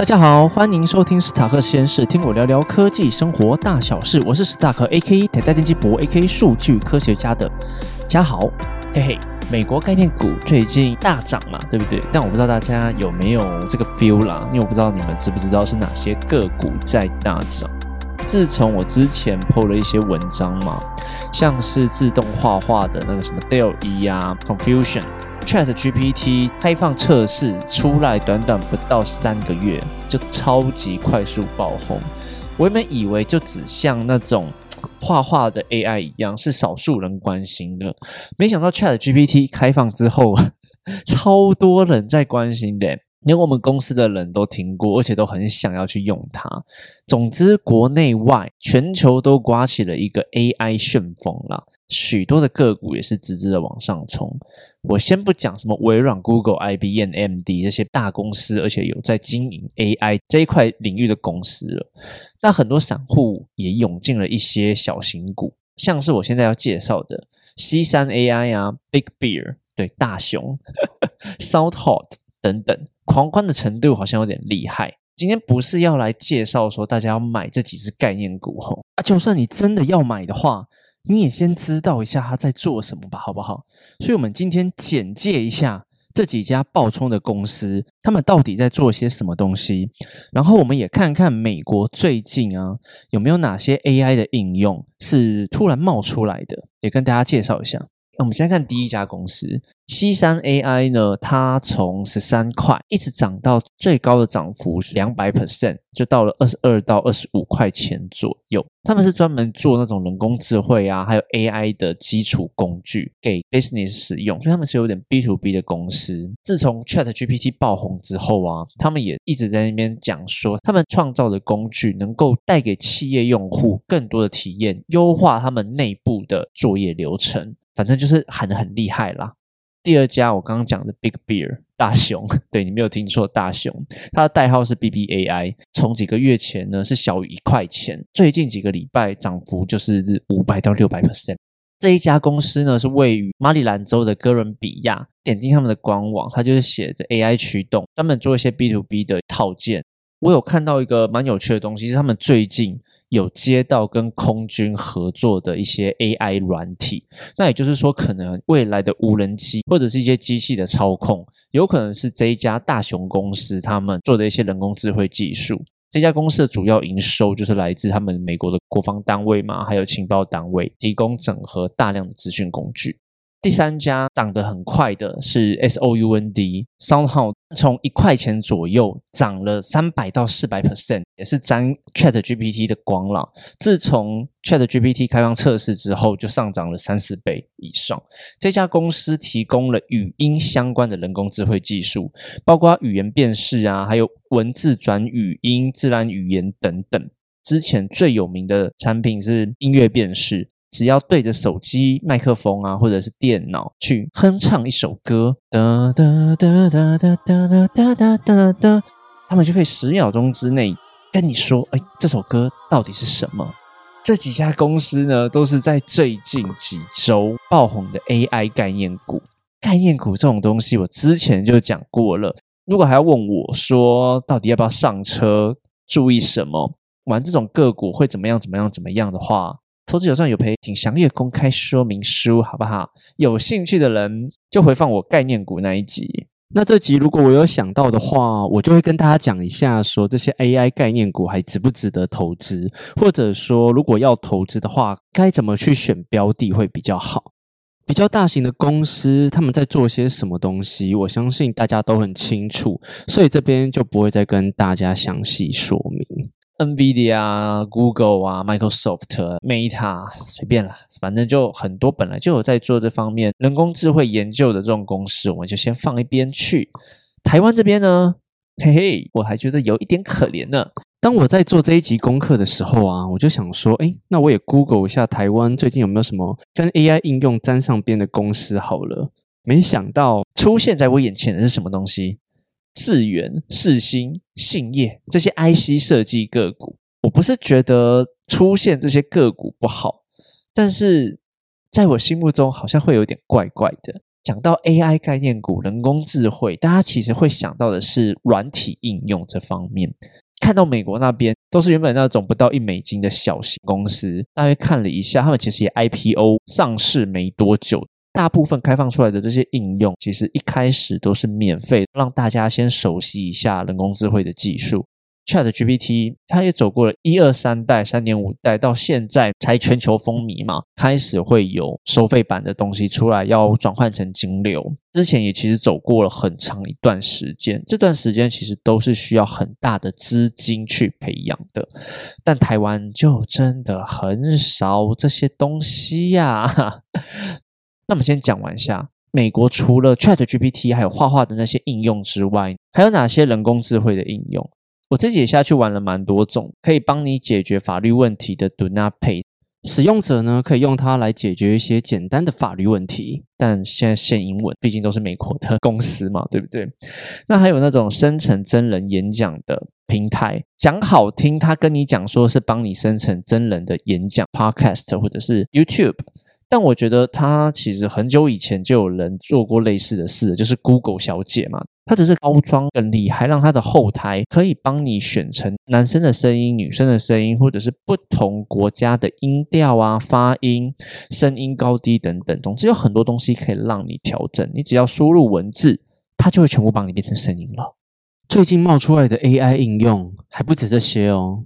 大家好，欢迎收听史塔克实验室，听我聊聊科技生活大小事。我是史塔克 A.K. 台大电机博 A.K. 数据科学家的嘉豪。嘿嘿，美国概念股最近大涨嘛，对不对？但我不知道大家有没有这个 feel 啦，因为我不知道你们知不知道是哪些个股在大涨。自从我之前 po 了一些文章嘛，像是自动画画的那个什么 Dell 一啊，Confusion。Chat GPT 开放测试出来，短短不到三个月就超级快速爆红。我原本以为就只像那种画画的 AI 一样，是少数人关心的，没想到 Chat GPT 开放之后，超多人在关心的，连我们公司的人都听过，而且都很想要去用它。总之，国内外全球都刮起了一个 AI 旋风了。许多的个股也是直直的往上冲。我先不讲什么微软、Google、IBM、AMD 这些大公司，而且有在经营 AI 这一块领域的公司了。但很多散户也涌进了一些小型股，像是我现在要介绍的 C 三 AI 啊、Big Bear 对大熊、South Hot 等等，狂欢的程度好像有点厉害。今天不是要来介绍说大家要买这几只概念股吼啊，就算你真的要买的话。你也先知道一下他在做什么吧，好不好？所以，我们今天简介一下这几家爆冲的公司，他们到底在做些什么东西。然后，我们也看看美国最近啊有没有哪些 AI 的应用是突然冒出来的，也跟大家介绍一下。那我们先看第一家公司西山 AI 呢，它从十三块一直涨到最高的涨幅两百 percent，就到了二十二到二十五块钱左右。他们是专门做那种人工智慧啊，还有 AI 的基础工具给 business 使用，所以他们是有点 B to B 的公司。自从 Chat GPT 爆红之后啊，他们也一直在那边讲说，他们创造的工具能够带给企业用户更多的体验，优化他们内部的作业流程。反正就是喊的很厉害啦。第二家我刚刚讲的 Big Bear 大熊，对你没有听错，大熊，它的代号是 BBAI。从几个月前呢是小于一块钱，最近几个礼拜涨幅就是五百到六百 percent。这一家公司呢是位于马里兰州的哥伦比亚。点进他们的官网，它就是写着 AI 驱动，专门做一些 B to B 的套件。我有看到一个蛮有趣的东西，是他们最近。有接到跟空军合作的一些 AI 软体，那也就是说，可能未来的无人机或者是一些机器的操控，有可能是这一家大熊公司他们做的一些人工智慧技术。这家公司的主要营收就是来自他们美国的国防单位嘛，还有情报单位，提供整合大量的资讯工具。第三家涨得很快的是 S O U N D，SoundHound 从一块钱左右涨了三百到四百 percent，也是沾 Chat GPT 的光了。自从 Chat GPT 开放测试之后，就上涨了三四倍以上。这家公司提供了语音相关的人工智慧技术，包括语言辨识啊，还有文字转语音、自然语言等等。之前最有名的产品是音乐辨识。只要对着手机麦克风啊，或者是电脑去哼唱一首歌，哒哒哒哒哒哒哒哒哒哒，他们就可以十秒钟之内跟你说，哎，这首歌到底是什么？这几家公司呢，都是在最近几周爆红的 AI 概念股。概念股这种东西，我之前就讲过了。如果还要问我说，到底要不要上车？注意什么？玩这种个股会怎么样？怎么样？怎么样的话？投资有赚有赔，请详阅公开说明书，好不好？有兴趣的人就回放我概念股那一集。那这集如果我有想到的话，我就会跟大家讲一下，说这些 AI 概念股还值不值得投资，或者说如果要投资的话，该怎么去选标的会比较好。比较大型的公司他们在做些什么东西，我相信大家都很清楚，所以这边就不会再跟大家详细说明。NVIDIA 啊，Google 啊，Microsoft、Meta，随便了，反正就很多本来就有在做这方面人工智慧研究的这种公司，我们就先放一边去。台湾这边呢，嘿嘿，我还觉得有一点可怜呢。当我在做这一集功课的时候啊，我就想说，哎，那我也 Google 一下台湾最近有没有什么跟 AI 应用沾上边的公司好了。没想到出现在我眼前的是什么东西？智源、世新、信业这些 IC 设计个股，我不是觉得出现这些个股不好，但是在我心目中好像会有点怪怪的。讲到 AI 概念股、人工智慧，大家其实会想到的是软体应用这方面。看到美国那边都是原本那种不到一美金的小型公司，大约看了一下，他们其实也 IPO 上市没多久。大部分开放出来的这些应用，其实一开始都是免费，让大家先熟悉一下人工智慧的技术。Chat GPT 它也走过了一二三代、三点五代，到现在才全球风靡嘛，开始会有收费版的东西出来，要转换成金流。之前也其实走过了很长一段时间，这段时间其实都是需要很大的资金去培养的，但台湾就真的很少这些东西呀。那么先讲完下，美国除了 Chat GPT 还有画画的那些应用之外，还有哪些人工智慧的应用？我自己也下去玩了蛮多种，可以帮你解决法律问题的 Do Not Pay，使用者呢可以用它来解决一些简单的法律问题，但现在限英文，毕竟都是美国的公司嘛，对不对？那还有那种生成真人演讲的平台，讲好听，他跟你讲说是帮你生成真人的演讲 Podcast 或者是 YouTube。但我觉得他其实很久以前就有人做过类似的事，就是 Google 小姐嘛，它只是包装更厉害，让它的后台可以帮你选成男生的声音、女生的声音，或者是不同国家的音调啊、发音、声音高低等等，总之有很多东西可以让你调整。你只要输入文字，它就会全部帮你变成声音了。最近冒出来的 AI 应用还不止这些哦。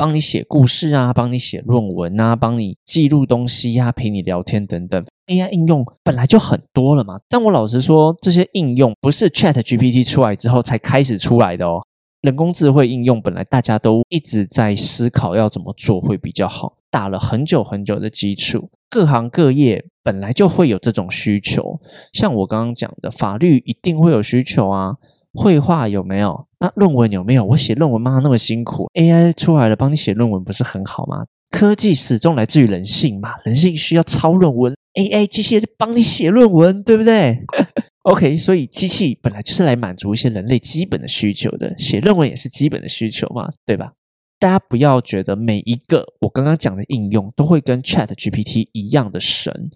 帮你写故事啊，帮你写论文啊，帮你记录东西呀，陪你聊天等等。AI 应用本来就很多了嘛，但我老实说，这些应用不是 Chat GPT 出来之后才开始出来的哦。人工智慧应用本来大家都一直在思考要怎么做会比较好，打了很久很久的基础，各行各业本来就会有这种需求。像我刚刚讲的，法律一定会有需求啊。绘画有没有？那论文有没有？我写论文嘛那么辛苦，AI 出来了帮你写论文不是很好吗？科技始终来自于人性嘛，人性需要抄论文，AI 机器人帮你写论文，对不对？OK，所以机器本来就是来满足一些人类基本的需求的，写论文也是基本的需求嘛，对吧？大家不要觉得每一个我刚刚讲的应用都会跟 Chat GPT 一样的神，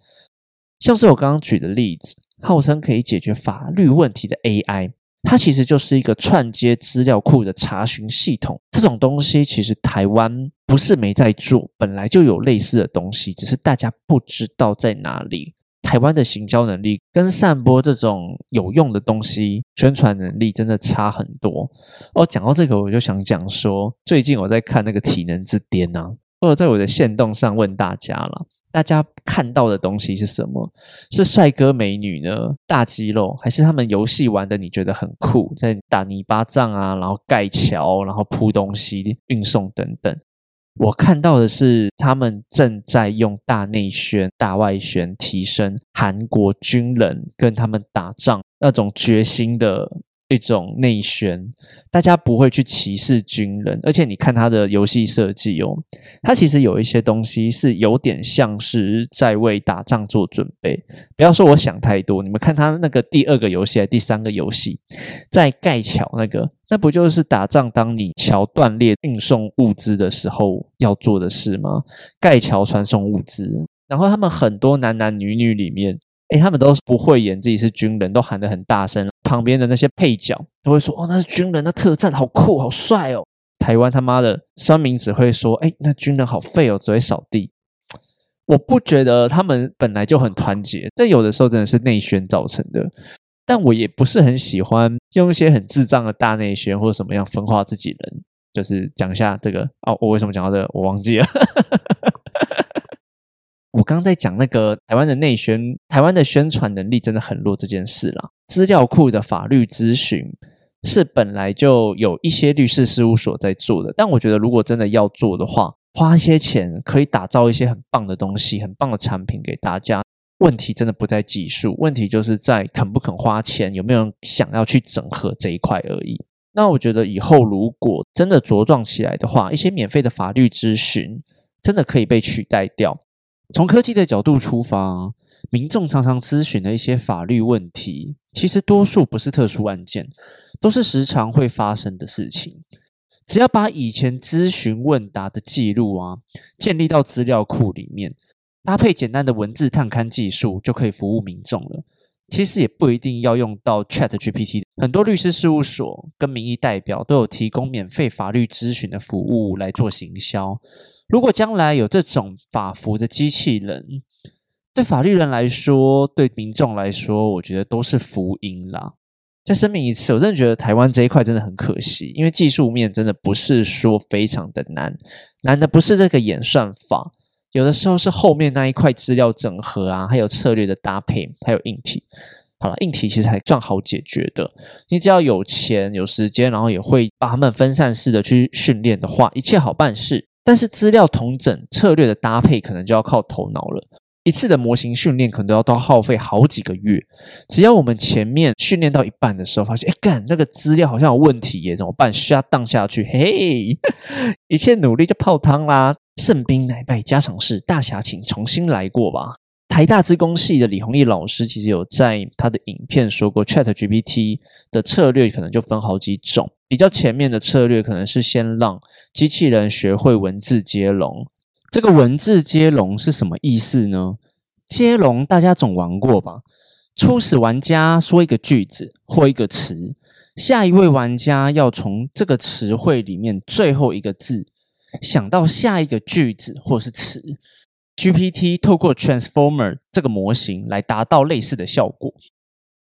像是我刚刚举的例子，号称可以解决法律问题的 AI。它其实就是一个串接资料库的查询系统，这种东西其实台湾不是没在做，本来就有类似的东西，只是大家不知道在哪里。台湾的行销能力跟散播这种有用的东西宣传能力真的差很多。哦，讲到这个，我就想讲说，最近我在看那个体能之巅啊，或者在我的线动上问大家了。大家看到的东西是什么？是帅哥美女呢？大肌肉，还是他们游戏玩的你觉得很酷，在打泥巴仗啊，然后盖桥，然后铺东西、运送等等？我看到的是他们正在用大内宣、大外宣提升韩国军人跟他们打仗那种决心的。一种内宣，大家不会去歧视军人，而且你看他的游戏设计哦，他其实有一些东西是有点像是在为打仗做准备。不要说我想太多，你们看他那个第二个游戏还、第三个游戏，在盖桥那个，那不就是打仗？当你桥断裂、运送物资的时候要做的事吗？盖桥传送物资，然后他们很多男男女女里面。哎，他们都是不会演自己是军人，都喊得很大声。旁边的那些配角都会说：“哦，那是军人，那特战好酷，好帅哦。”台湾他妈的酸民只会说：“哎，那军人好废哦，只会扫地。”我不觉得他们本来就很团结，但有的时候真的是内宣造成的。但我也不是很喜欢用一些很智障的大内宣或者什么样分化自己人。就是讲一下这个哦，我为什么讲到这，我忘记了。我刚刚在讲那个台湾的内宣，台湾的宣传能力真的很弱这件事啦。资料库的法律咨询是本来就有一些律师事务所在做的，但我觉得如果真的要做的话，花些钱可以打造一些很棒的东西、很棒的产品给大家。问题真的不在技术，问题就是在肯不肯花钱，有没有人想要去整合这一块而已。那我觉得以后如果真的茁壮起来的话，一些免费的法律咨询真的可以被取代掉。从科技的角度出发，民众常常咨询的一些法律问题，其实多数不是特殊案件，都是时常会发生的事情。只要把以前咨询问答的记录啊，建立到资料库里面，搭配简单的文字探勘技术，就可以服务民众了。其实也不一定要用到 Chat GPT。很多律师事务所跟民意代表都有提供免费法律咨询的服务来做行销。如果将来有这种法服的机器人，对法律人来说，对民众来说，我觉得都是福音啦。再声明一次，我真的觉得台湾这一块真的很可惜，因为技术面真的不是说非常的难，难的不是这个演算法，有的时候是后面那一块资料整合啊，还有策略的搭配，还有硬体。好了，硬体其实还算好解决的，你只要有钱有时间，然后也会把他们分散式的去训练的话，一切好办事。但是资料同整、策略的搭配，可能就要靠头脑了。一次的模型训练可能都要都耗费好几个月。只要我们前面训练到一半的时候，发现哎干那个资料好像有问题耶，怎么办？需要荡下去，嘿，一切努力就泡汤啦。胜兵乃败家常事，大侠请重新来过吧。台大资工系的李宏毅老师其实有在他的影片说过，Chat GPT 的策略可能就分好几种。比较前面的策略可能是先让机器人学会文字接龙。这个文字接龙是什么意思呢？接龙大家总玩过吧？初始玩家说一个句子或一个词，下一位玩家要从这个词汇里面最后一个字想到下一个句子或是词。GPT 透过 Transformer 这个模型来达到类似的效果。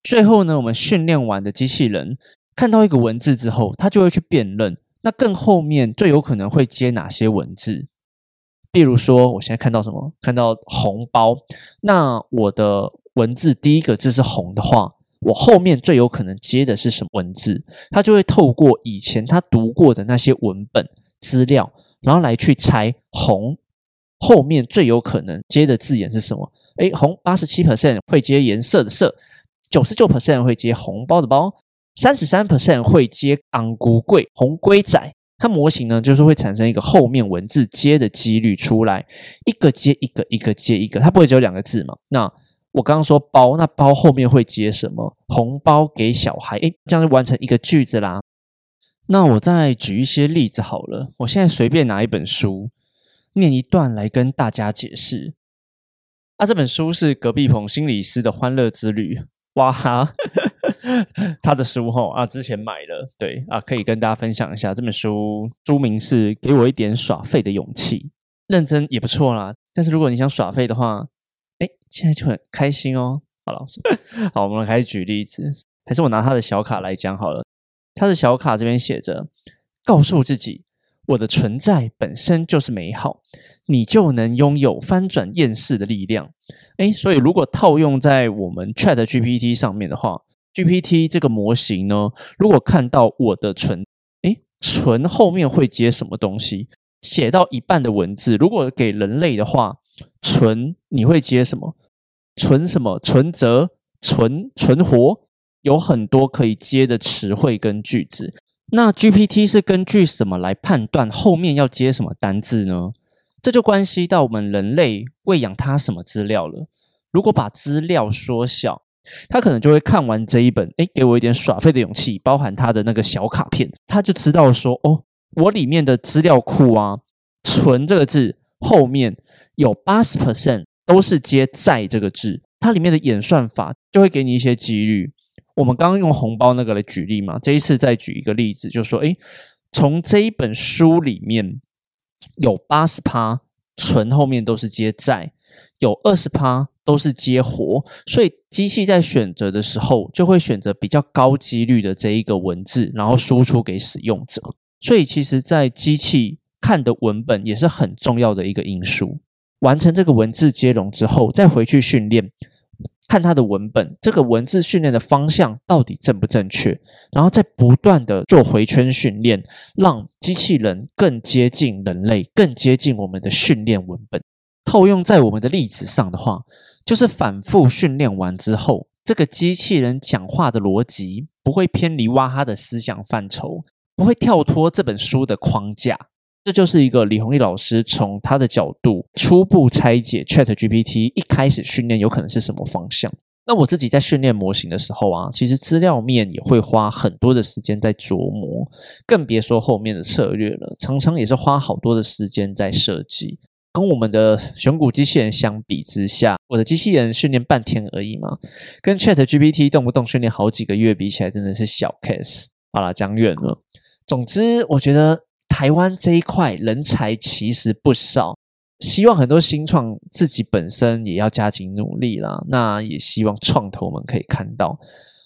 最后呢，我们训练完的机器人看到一个文字之后，它就会去辨认，那更后面最有可能会接哪些文字。例如说，我现在看到什么？看到红包。那我的文字第一个字是红的话，我后面最有可能接的是什么文字？他就会透过以前他读过的那些文本资料，然后来去猜红后面最有可能接的字眼是什么？诶，红八十七 percent 会接颜色的色，九十九 percent 会接红包的包，三十三 percent 会接昂古贵红龟仔。它模型呢，就是会产生一个后面文字接的几率出来，一个接一个，一个接一个，它不会只有两个字嘛？那我刚刚说包，那包后面会接什么？红包给小孩，诶，这样就完成一个句子啦。那我再举一些例子好了，我现在随便拿一本书，念一段来跟大家解释。啊，这本书是隔壁棚心理师的《欢乐之旅》。哇哈，他的书哈啊，之前买了，对啊，可以跟大家分享一下。这本书书名是《给我一点耍废的勇气》，认真也不错啦。但是如果你想耍废的话，哎，现在就很开心哦。好了，好，我们开始举例子，还是我拿他的小卡来讲好了。他的小卡这边写着：告诉自己，我的存在本身就是美好，你就能拥有翻转厌世的力量。哎，所以如果套用在我们 Chat GPT 上面的话，GPT 这个模型呢，如果看到我的存，哎，存后面会接什么东西？写到一半的文字，如果给人类的话，存你会接什么？存什么？存折？存存活？有很多可以接的词汇跟句子。那 GPT 是根据什么来判断后面要接什么单字呢？这就关系到我们人类喂养它什么资料了。如果把资料缩小，它可能就会看完这一本，哎，给我一点耍废的勇气，包含它的那个小卡片，它就知道说，哦，我里面的资料库啊，存这个字后面有八十 percent 都是接在这个字，它里面的演算法就会给你一些几率。我们刚刚用红包那个来举例嘛，这一次再举一个例子，就说，哎，从这一本书里面。有八十趴存后面都是接债，有二十趴都是接活，所以机器在选择的时候就会选择比较高几率的这一个文字，然后输出给使用者。所以其实，在机器看的文本也是很重要的一个因素。完成这个文字接龙之后，再回去训练。看它的文本，这个文字训练的方向到底正不正确，然后再不断的做回圈训练，让机器人更接近人类，更接近我们的训练文本。套用在我们的例子上的话，就是反复训练完之后，这个机器人讲话的逻辑不会偏离哇哈的思想范畴，不会跳脱这本书的框架。这就是一个李宏毅老师从他的角度初步拆解 Chat GPT 一开始训练有可能是什么方向。那我自己在训练模型的时候啊，其实资料面也会花很多的时间在琢磨，更别说后面的策略了。常常也是花好多的时间在设计。跟我们的选股机器人相比之下，我的机器人训练半天而已嘛，跟 Chat GPT 动不动训练好几个月比起来，真的是小 case。好了，讲远了。总之，我觉得台湾这一块人才其实不少，希望很多新创自己本身也要加紧努力啦。那也希望创投们可以看到，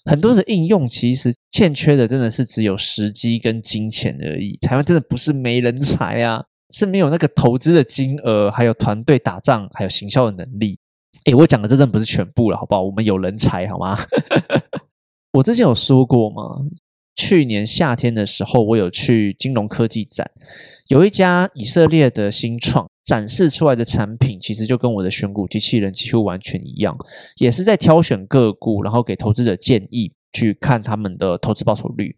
很多的应用其实欠缺的真的是只有时机跟金钱而已。台湾真的不是没人才啊。是没有那个投资的金额，还有团队打仗，还有行销的能力。诶，我讲的这真不是全部了，好不好？我们有人才，好吗？我之前有说过吗？去年夏天的时候，我有去金融科技展，有一家以色列的新创展示出来的产品，其实就跟我的选股机器人几乎完全一样，也是在挑选个股，然后给投资者建议，去看他们的投资报酬率。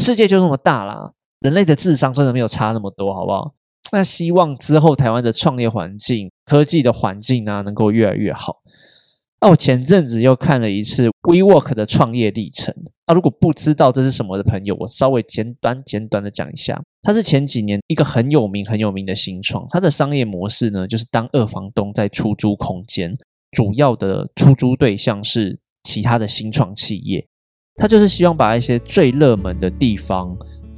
世界就那么大啦，人类的智商真的没有差那么多，好不好？那希望之后台湾的创业环境、科技的环境呢，能够越来越好。那我前阵子又看了一次 WeWork 的创业历程。那如果不知道这是什么的朋友，我稍微简短简短的讲一下。它是前几年一个很有名很有名的新创，它的商业模式呢，就是当二房东在出租空间，主要的出租对象是其他的新创企业。它就是希望把一些最热门的地方。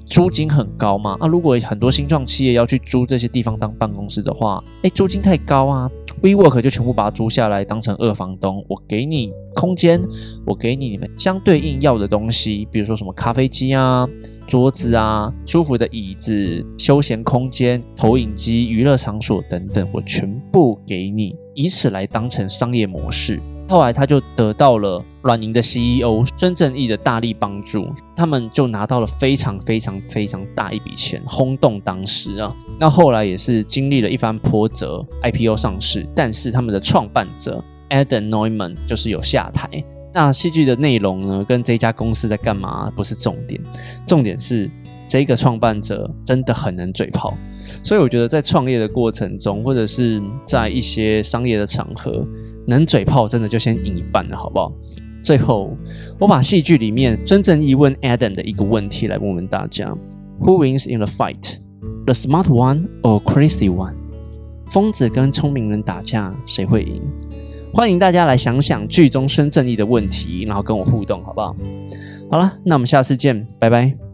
租金很高吗？啊，如果很多新创企业要去租这些地方当办公室的话，哎，租金太高啊。WeWork 就全部把它租下来，当成二房东。我给你空间，我给你你们相对应要的东西，比如说什么咖啡机啊、桌子啊、舒服的椅子、休闲空间、投影机、娱乐场所等等，我全部给你，以此来当成商业模式。后来他就得到了软银的 CEO 孙正义的大力帮助，他们就拿到了非常非常非常大一笔钱，轰动当时啊。那后来也是经历了一番波折，IPO 上市，但是他们的创办者 Adam Neumann 就是有下台。那戏剧的内容呢，跟这家公司在干嘛不是重点，重点是这个创办者真的很能嘴炮。所以我觉得在创业的过程中，或者是在一些商业的场合，能嘴炮真的就先赢一半了，好不好？最后，我把戏剧里面真正疑问 Adam 的一个问题来问问大家：Who wins in the fight? The smart one or crazy one? 疯子跟聪明人打架，谁会赢？欢迎大家来想想剧中孙正义的问题，然后跟我互动，好不好？好了，那我们下次见，拜拜。